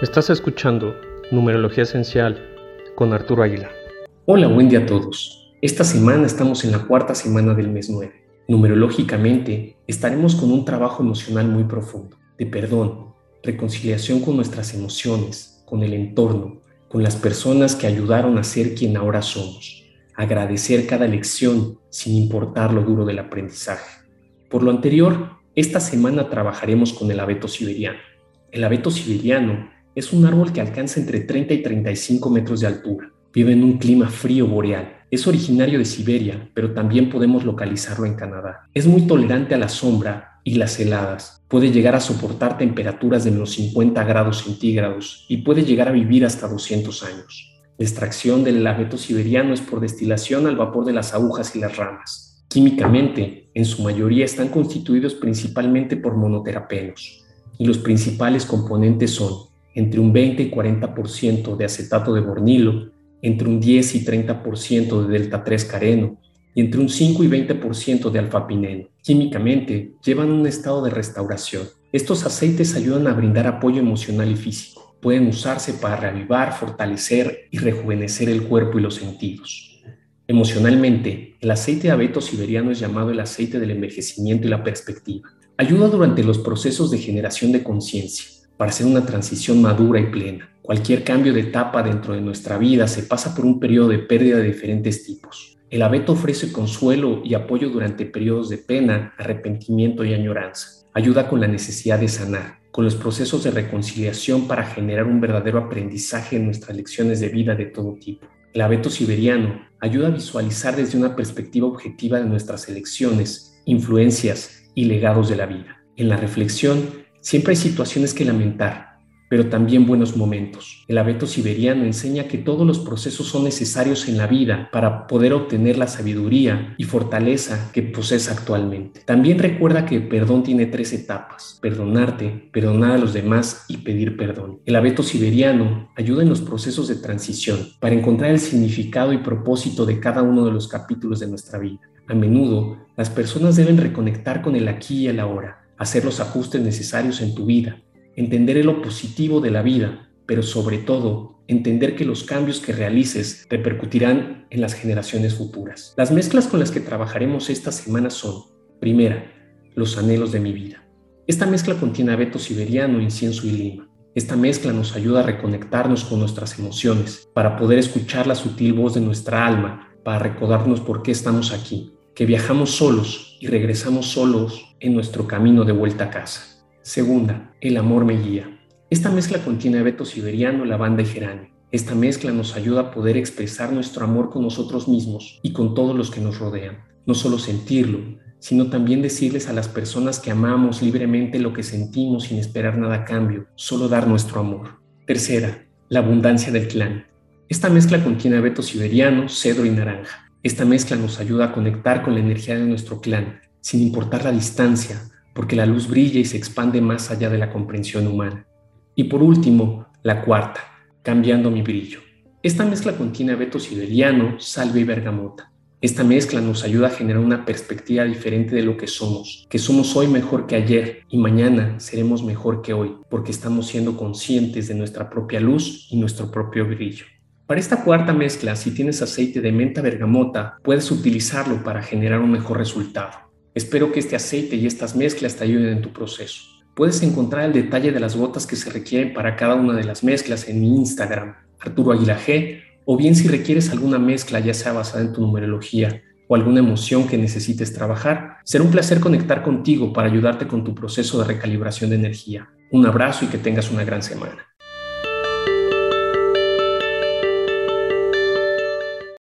Estás escuchando Numerología Esencial con Arturo Aguilar. Hola, buen día a todos. Esta semana estamos en la cuarta semana del mes 9. Numerológicamente, estaremos con un trabajo emocional muy profundo, de perdón, reconciliación con nuestras emociones, con el entorno, con las personas que ayudaron a ser quien ahora somos, agradecer cada lección sin importar lo duro del aprendizaje. Por lo anterior, esta semana trabajaremos con el abeto siberiano. El abeto siberiano es un árbol que alcanza entre 30 y 35 metros de altura. Vive en un clima frío boreal. Es originario de Siberia, pero también podemos localizarlo en Canadá. Es muy tolerante a la sombra y las heladas. Puede llegar a soportar temperaturas de menos 50 grados centígrados y puede llegar a vivir hasta 200 años. La extracción del abeto siberiano es por destilación al vapor de las agujas y las ramas. Químicamente, en su mayoría están constituidos principalmente por monoterapenos, y los principales componentes son entre un 20 y 40% de acetato de bornilo, entre un 10 y 30% de delta 3 careno y entre un 5 y 20% de alfapineno. Químicamente llevan un estado de restauración. Estos aceites ayudan a brindar apoyo emocional y físico. Pueden usarse para reavivar, fortalecer y rejuvenecer el cuerpo y los sentidos. Emocionalmente, el aceite de abeto siberiano es llamado el aceite del envejecimiento y la perspectiva. Ayuda durante los procesos de generación de conciencia para hacer una transición madura y plena. Cualquier cambio de etapa dentro de nuestra vida se pasa por un periodo de pérdida de diferentes tipos. El abeto ofrece consuelo y apoyo durante periodos de pena, arrepentimiento y añoranza. Ayuda con la necesidad de sanar, con los procesos de reconciliación para generar un verdadero aprendizaje en nuestras lecciones de vida de todo tipo. El abeto siberiano ayuda a visualizar desde una perspectiva objetiva de nuestras elecciones, influencias y legados de la vida. En la reflexión Siempre hay situaciones que lamentar, pero también buenos momentos. El abeto siberiano enseña que todos los procesos son necesarios en la vida para poder obtener la sabiduría y fortaleza que posees actualmente. También recuerda que el perdón tiene tres etapas, perdonarte, perdonar a los demás y pedir perdón. El abeto siberiano ayuda en los procesos de transición para encontrar el significado y propósito de cada uno de los capítulos de nuestra vida. A menudo, las personas deben reconectar con el aquí y el ahora hacer los ajustes necesarios en tu vida, entender lo positivo de la vida, pero sobre todo entender que los cambios que realices repercutirán en las generaciones futuras. Las mezclas con las que trabajaremos esta semana son, primera, los anhelos de mi vida. Esta mezcla contiene abeto siberiano, incienso y lima. Esta mezcla nos ayuda a reconectarnos con nuestras emociones, para poder escuchar la sutil voz de nuestra alma, para recordarnos por qué estamos aquí, que viajamos solos y regresamos solos en nuestro camino de vuelta a casa. Segunda, el amor me guía. Esta mezcla contiene abeto siberiano, lavanda y geranio. Esta mezcla nos ayuda a poder expresar nuestro amor con nosotros mismos y con todos los que nos rodean. No solo sentirlo, sino también decirles a las personas que amamos libremente lo que sentimos sin esperar nada a cambio, solo dar nuestro amor. Tercera, la abundancia del clan. Esta mezcla contiene abeto siberiano, cedro y naranja. Esta mezcla nos ayuda a conectar con la energía de nuestro clan, sin importar la distancia, porque la luz brilla y se expande más allá de la comprensión humana. Y por último, la cuarta, cambiando mi brillo. Esta mezcla contiene abeto siberiano, salve y bergamota. Esta mezcla nos ayuda a generar una perspectiva diferente de lo que somos, que somos hoy mejor que ayer y mañana seremos mejor que hoy, porque estamos siendo conscientes de nuestra propia luz y nuestro propio brillo. Para esta cuarta mezcla, si tienes aceite de menta bergamota, puedes utilizarlo para generar un mejor resultado. Espero que este aceite y estas mezclas te ayuden en tu proceso. Puedes encontrar el detalle de las gotas que se requieren para cada una de las mezclas en mi Instagram, Arturo Aguila o bien si requieres alguna mezcla ya sea basada en tu numerología o alguna emoción que necesites trabajar, será un placer conectar contigo para ayudarte con tu proceso de recalibración de energía. Un abrazo y que tengas una gran semana.